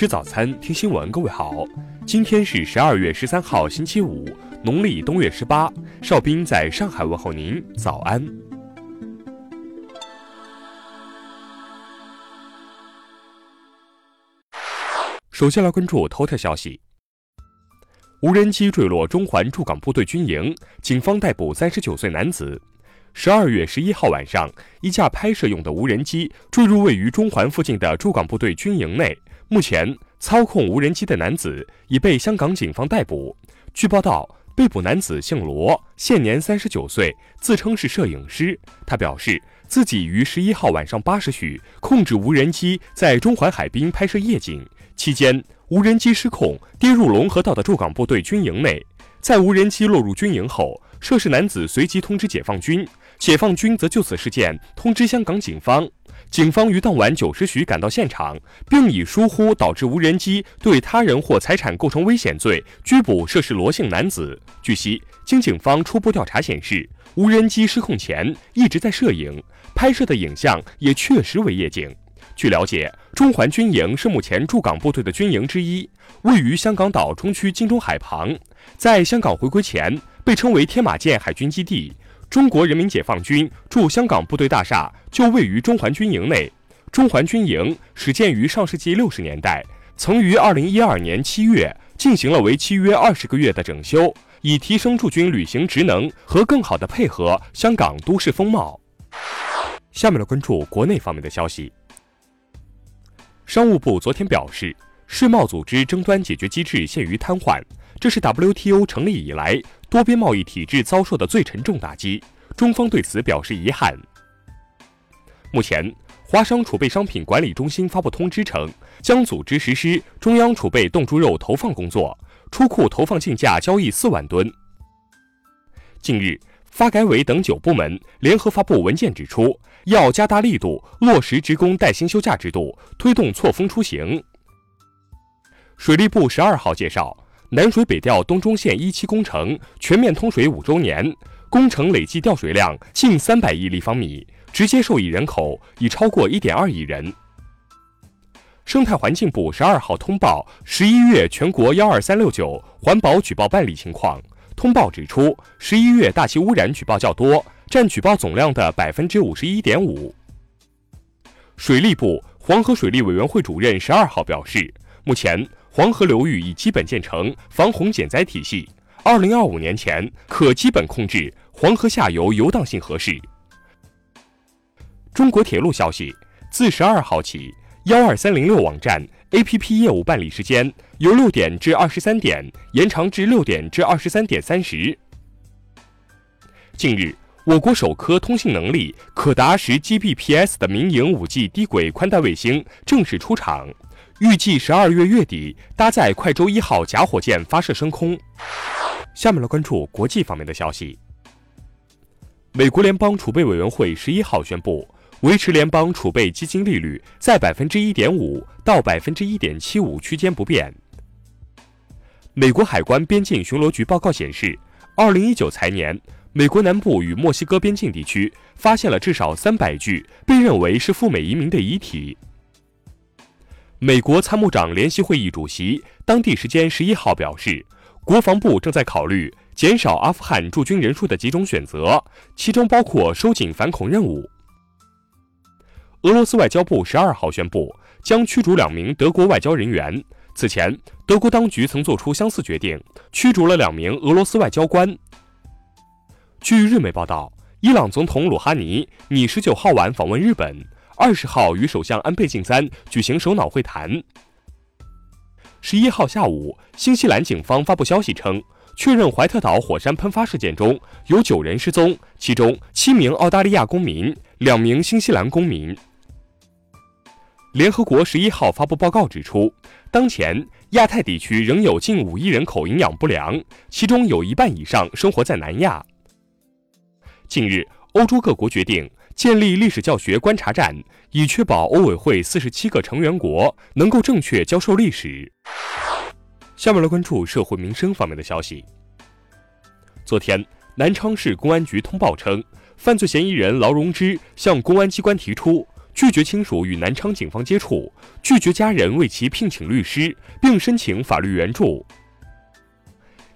吃早餐，听新闻。各位好，今天是十二月十三号，星期五，农历冬月十八。邵兵在上海问候您，早安。首先来关注头条消息：无人机坠落中环驻港部队军营，警方逮捕三十九岁男子。十二月十一号晚上，一架拍摄用的无人机坠入位于中环附近的驻港部队军营内。目前，操控无人机的男子已被香港警方逮捕。据报道，被捕男子姓罗，现年三十九岁，自称是摄影师。他表示，自己于十一号晚上八时许控制无人机在中环海滨拍摄夜景，期间无人机失控跌入龙河道的驻港部队军营内。在无人机落入军营后，涉事男子随即通知解放军。解放军则就此事件通知香港警方，警方于当晚九时许赶到现场，并以疏忽导致无人机对他人或财产构成危险罪拘捕涉事罗姓男子。据悉，经警方初步调查显示，无人机失控前一直在摄影，拍摄的影像也确实为夜景。据了解，中环军营是目前驻港部队的军营之一，位于香港岛中区金钟海旁，在香港回归前被称为天马舰海军基地。中国人民解放军驻香港部队大厦就位于中环军营内。中环军营始建于上世纪六十年代，曾于二零一二年七月进行了为期约二十个月的整修，以提升驻军履行职能和更好地配合香港都市风貌。下面来关注国内方面的消息。商务部昨天表示，世贸组织争端解决机制陷于瘫痪，这是 WTO 成立以来。多边贸易体制遭受的最沉重打击，中方对此表示遗憾。目前，华商储备商品管理中心发布通知称，将组织实施中央储备冻猪肉投放工作，出库投放竞价交易四万吨。近日，发改委等九部门联合发布文件，指出要加大力度落实职工带薪休假制度，推动错峰出行。水利部十二号介绍。南水北调东中线一期工程全面通水五周年，工程累计调水量近三百亿立方米，直接受益人口已超过一点二亿人。生态环境部十二号通报十一月全国幺二三六九环保举报办理情况，通报指出，十一月大气污染举报较多，占举报总量的百分之五十一点五。水利部黄河水利委员会主任十二号表示，目前。黄河流域已基本建成防洪减灾体系，二零二五年前可基本控制黄河下游游荡性河势。中国铁路消息，自十二号起，幺二三零六网站 APP 业务办理时间由六点至二十三点延长至六点至二十三点三十。近日，我国首颗通信能力可达十 Gbps 的民营五 G 低轨宽带卫星正式出厂。预计十二月月底搭载快舟一号假火箭发射升空。下面来关注国际方面的消息。美国联邦储备委员会十一号宣布，维持联邦储备基金利率在百分之一点五到百分之一点七五区间不变。美国海关边境巡逻局报告显示，二零一九财年，美国南部与墨西哥边境地区发现了至少三百具被认为是赴美移民的遗体。美国参谋长联席会议主席当地时间十一号表示，国防部正在考虑减少阿富汗驻军人数的几种选择，其中包括收紧反恐任务。俄罗斯外交部十二号宣布将驱逐两名德国外交人员。此前，德国当局曾做出相似决定，驱逐了两名俄罗斯外交官。据日媒报道，伊朗总统鲁哈尼拟十九号晚访问日本。二十号与首相安倍晋三举行首脑会谈。十一号下午，新西兰警方发布消息称，确认怀特岛火山喷发事件中有九人失踪，其中七名澳大利亚公民，两名新西兰公民。联合国十一号发布报告指出，当前亚太地区仍有近五亿人口营养不良，其中有一半以上生活在南亚。近日，欧洲各国决定。建立历史教学观察站，以确保欧委会四十七个成员国能够正确教授历史。下面来关注社会民生方面的消息。昨天，南昌市公安局通报称，犯罪嫌疑人劳荣枝向公安机关提出，拒绝亲属与南昌警方接触，拒绝家人为其聘请律师，并申请法律援助。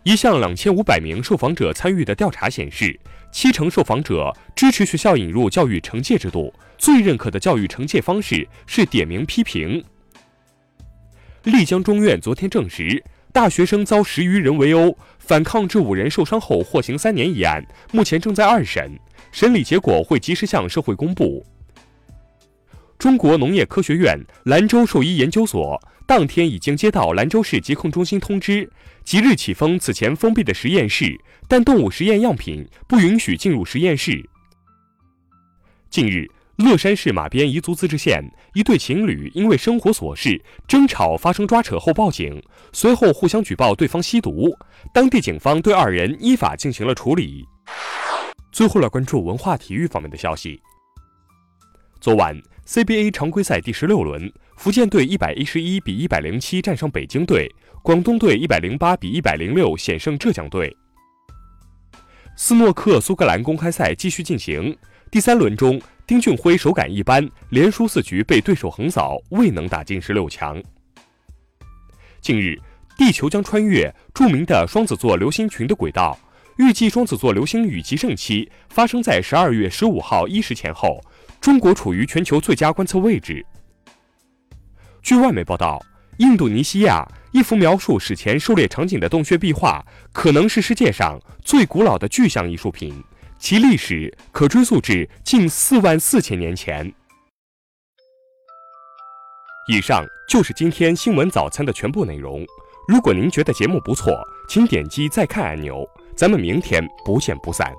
一项两千五百名受访者参与的调查显示，七成受访者支持学校引入教育惩戒制度，最认可的教育惩戒方式是点名批评。丽江中院昨天证实，大学生遭十余人围殴，反抗致五人受伤后获刑三年一案，目前正在二审，审理结果会及时向社会公布。中国农业科学院兰州兽医研究所当天已经接到兰州市疾控中心通知，即日起封此前封闭的实验室，但动物实验样品不允许进入实验室。近日，乐山市马边彝族自治县一对情侣因为生活琐事争吵发生抓扯后报警，随后互相举报对方吸毒，当地警方对二人依法进行了处理。最后来关注文化体育方面的消息，昨晚。CBA 常规赛第十六轮，福建队一百一十一比一百零七战胜北京队，广东队一百零八比一百零六险胜浙江队。斯诺克苏格兰公开赛继续进行，第三轮中，丁俊晖手感一般，连输四局被对手横扫，未能打进十六强。近日，地球将穿越著名的双子座流星群的轨道，预计双子座流星雨极盛期发生在十二月十五号一时前后。中国处于全球最佳观测位置。据外媒报道，印度尼西亚一幅描述史前狩猎场景的洞穴壁画，可能是世界上最古老的具象艺术品，其历史可追溯至近四万四千年前。以上就是今天新闻早餐的全部内容。如果您觉得节目不错，请点击再看按钮。咱们明天不见不散。